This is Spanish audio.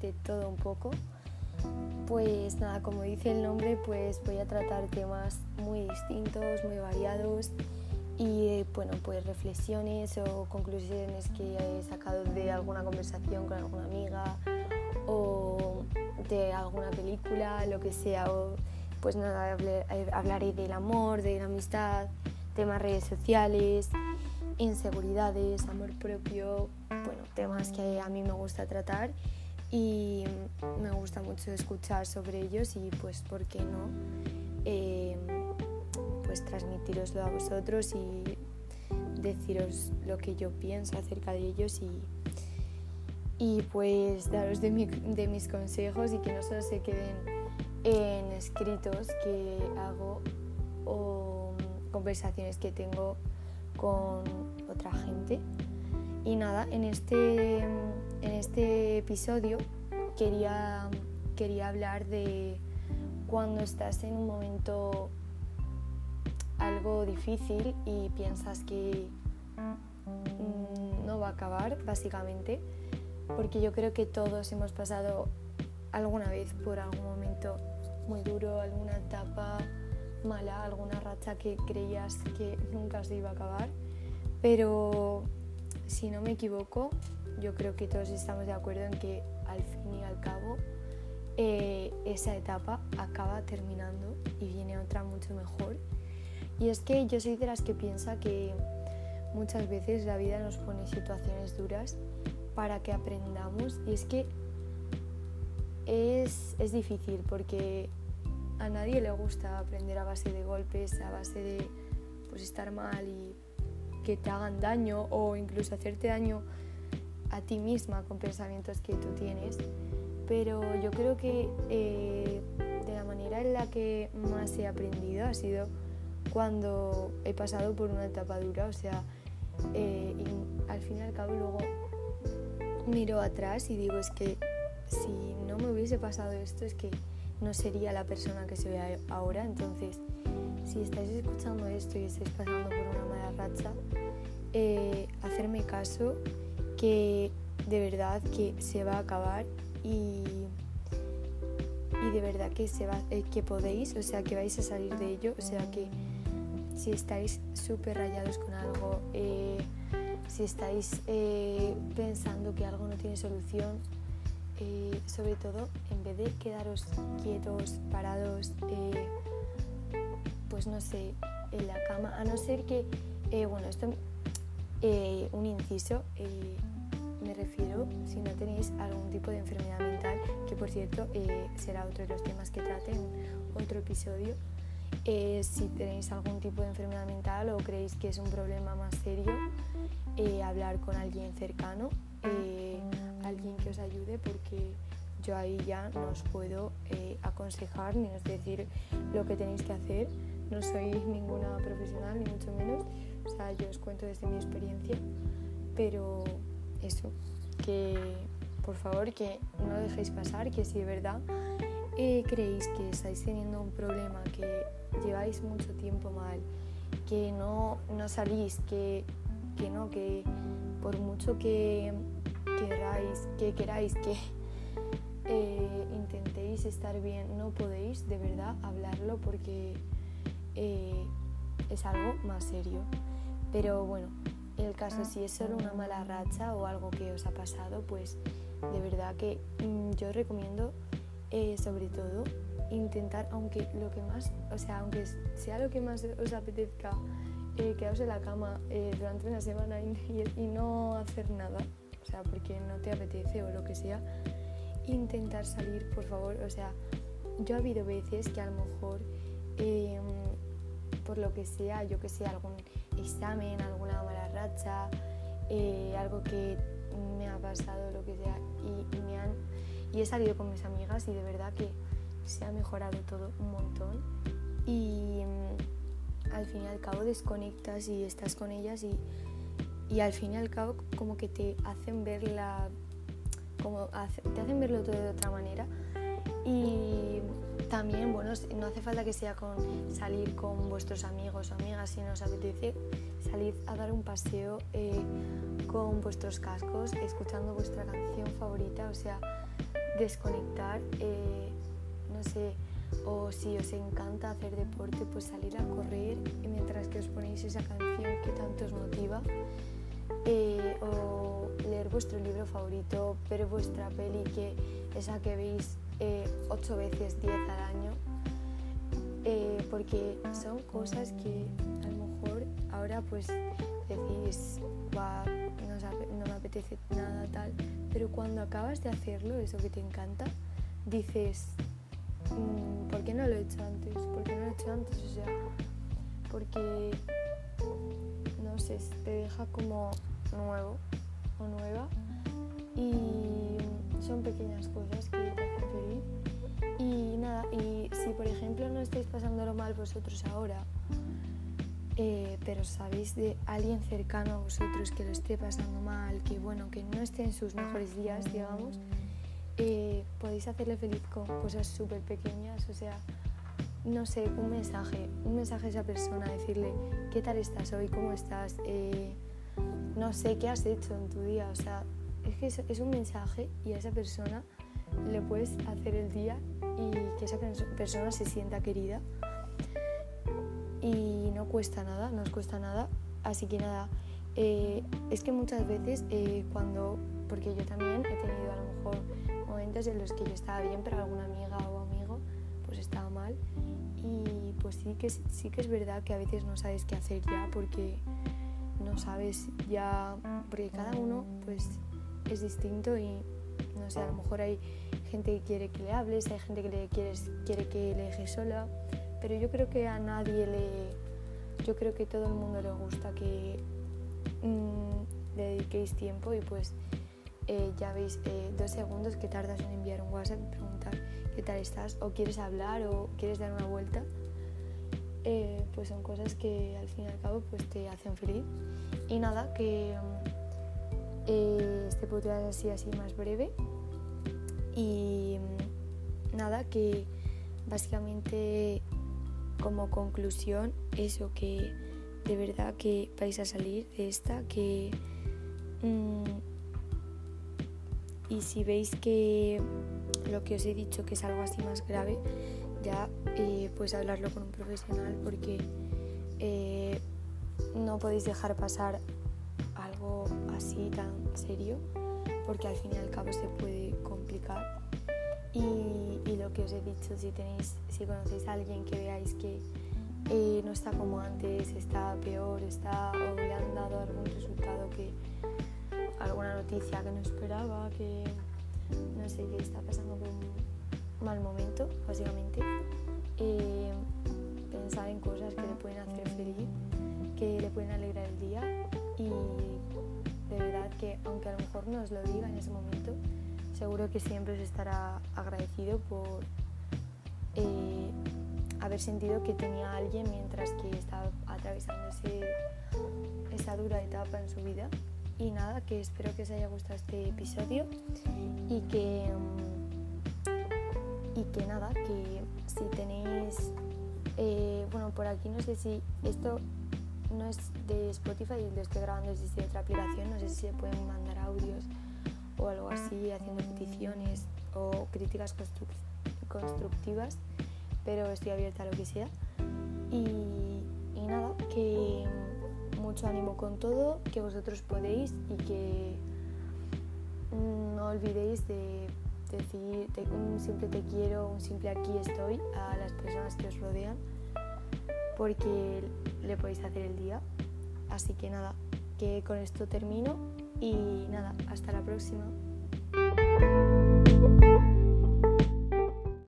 de todo un poco. Pues nada, como dice el nombre, pues voy a tratar temas muy distintos, muy variados y bueno, pues reflexiones o conclusiones que he sacado de alguna conversación con alguna amiga o de alguna película, lo que sea. O, pues nada, hablaré del amor, de la amistad, temas redes sociales, inseguridades, amor propio, bueno, temas que a mí me gusta tratar y me gusta mucho escuchar sobre ellos y pues, ¿por qué no? Eh, pues transmitiroslo a vosotros y deciros lo que yo pienso acerca de ellos y, y pues daros de, de mis consejos y que no solo se queden en escritos que hago o conversaciones que tengo con otra gente. Y nada, en este, en este episodio quería, quería hablar de cuando estás en un momento algo difícil y piensas que mm, no va a acabar, básicamente, porque yo creo que todos hemos pasado alguna vez por algún momento muy duro, alguna etapa mala, alguna racha que creías que nunca se iba a acabar, pero si no me equivoco, yo creo que todos estamos de acuerdo en que al fin y al cabo eh, esa etapa acaba terminando y viene otra mucho mejor. Y es que yo soy de las que piensa que muchas veces la vida nos pone situaciones duras para que aprendamos y es que es, es difícil porque a nadie le gusta aprender a base de golpes, a base de pues, estar mal y que te hagan daño o incluso hacerte daño a ti misma con pensamientos que tú tienes. Pero yo creo que eh, de la manera en la que más he aprendido ha sido cuando he pasado por una etapa dura, o sea, eh, al fin y al cabo luego miro atrás y digo es que si no me hubiese pasado esto es que no sería la persona que soy ahora. Entonces, si estáis escuchando esto y estáis pasando por una mala racha, eh, hacerme caso que de verdad que se va a acabar y, y de verdad que, se va, eh, que podéis, o sea, que vais a salir de ello, o sea, que si estáis súper rayados con algo, eh, si estáis pensando que algo no tiene solución, sobre todo en vez de quedaros quietos, parados, pues no sé, en la cama, a no ser que, eh, bueno, esto, un inciso, me refiero si no tenéis algún tipo de enfermedad mental, que por cierto será otro de los temas que trate en otro episodio. si tenéis algún tipo de enfermedad mental o creéis que es un problema más serio, hablar con alguien cercano alguien que os ayude porque yo ahí ya no os puedo eh, aconsejar ni os decir lo que tenéis que hacer. No soy ninguna profesional, ni mucho menos. Sea, yo os cuento desde mi experiencia. Pero eso, que por favor que no dejéis pasar, que si de verdad eh, creéis que estáis teniendo un problema, que lleváis mucho tiempo mal, que no, no salís, que, que no, que por mucho que queráis, que queráis que eh, intentéis estar bien, no podéis de verdad hablarlo porque eh, es algo más serio. Pero bueno, el caso si es solo una mala racha o algo que os ha pasado, pues de verdad que mm, yo recomiendo eh, sobre todo intentar, aunque lo que más, o sea, aunque sea lo que más os apetezca, quedaros en la cama durante una semana y no hacer nada, o sea, porque no te apetece o lo que sea, intentar salir, por favor. O sea, yo ha habido veces que a lo mejor, em, por lo que sea, yo que sé, algún examen, alguna mala racha, eh, algo que me ha pasado, lo que sea, y, me han, y he salido con mis amigas y de verdad que se ha mejorado todo un montón. Y em, al fin y al cabo desconectas y estás con ellas y y al fin y al cabo como que te hacen verla como te hacen verlo todo de otra manera y también bueno no hace falta que sea con salir con vuestros amigos o amigas si no os apetece salir a dar un paseo eh, con vuestros cascos escuchando vuestra canción favorita o sea desconectar, eh, no sé, o si os encanta hacer deporte, pues salir a correr mientras que os ponéis esa canción que tanto os motiva, eh, o leer vuestro libro favorito, ver vuestra peli, que esa que veis eh, ocho veces, diez al año, porque son cosas que a lo mejor ahora pues decís, no, me apetece nada tal, pero cuando acabas de hacerlo, eso que te encanta, dices, mm, ¿por qué no lo he hecho antes? ¿Por qué no lo he hecho antes? O sea, porque, no sé, te deja como nuevo o nueva y son pequeñas cosas que por ejemplo no estáis pasándolo mal vosotros ahora, eh, pero sabéis de alguien cercano a vosotros que lo esté pasando mal, que bueno, que no esté en sus mejores días, digamos, eh, podéis hacerle feliz con cosas súper pequeñas, o sea, no sé, un mensaje, un mensaje a esa persona, decirle, ¿qué tal estás hoy? ¿Cómo estás? Eh, no sé, ¿qué has hecho en tu día? O sea, es que es, un mensaje y a esa persona le puedes hacer el día y que esa persona se sienta querida y no cuesta nada, no os cuesta nada. Así que nada, eh, es que muchas veces eh, cuando, porque yo también he tenido a lo mejor momentos en los que yo estaba bien, pero alguna amiga o amigo pues estaba mal. Y pues sí que, sí que es verdad que a veces no sabes qué hacer ya porque no sabes ya, porque cada uno pues es distinto y no sé, a lo mejor hay gente que quiere que le hables, hay gente que le quieres, quiere que le dejes sola pero yo creo que a nadie le... Yo creo que todo el mundo le gusta que mm, le dediquéis tiempo y pues eh, ya veis eh, dos segundos que tardas en enviar un WhatsApp y preguntar qué tal estás o quieres hablar o quieres dar una vuelta. Eh, pues son cosas que al fin y al cabo pues te hacen feliz. Y nada, que mm, este podcast así así más breve. Y mm, nada, que básicamente como conclusión eso que de verdad que vais a salir de esta que mm, y si veis que lo que os he dicho que es algo así más grave ya eh, pues hablarlo con un profesional porque eh, no podéis dejar pasar algo así tan serio porque al fin y al cabo se puede complicar. Y, lo que os he dicho, si, tenéis, si conocéis a alguien que veáis que eh, no está como antes, está peor, está, o le han dado algún resultado que alguna noticia que no esperaba, que no sé, que está pasando por un mal momento, básicamente, eh, pensar en cosas que le pueden hacer mejor no os lo diga en ese momento, seguro que siempre os estará agradecido por eh, haber sentido que tenía a alguien mientras que estaba atravesando esa dura etapa en su vida. Y nada, que espero que os haya gustado este episodio y que, mm, y que nada, que si tenéis, eh, bueno, por aquí no sé si esto no es de Spotify, lo estoy grabando desde otra aplicación, no sé si se pueden mandar audios o algo así, haciendo peticiones o críticas constructivas, pero estoy abierta a lo que sea. Y, nada, que mucho ánimo con todo, que vosotros podéis y que no olvidéis de decir un simple te quiero, un simple aquí estoy a las personas que os rodean, porque le podéis hacer el día. Así que nada, que con esto termino y nada, hasta la próxima.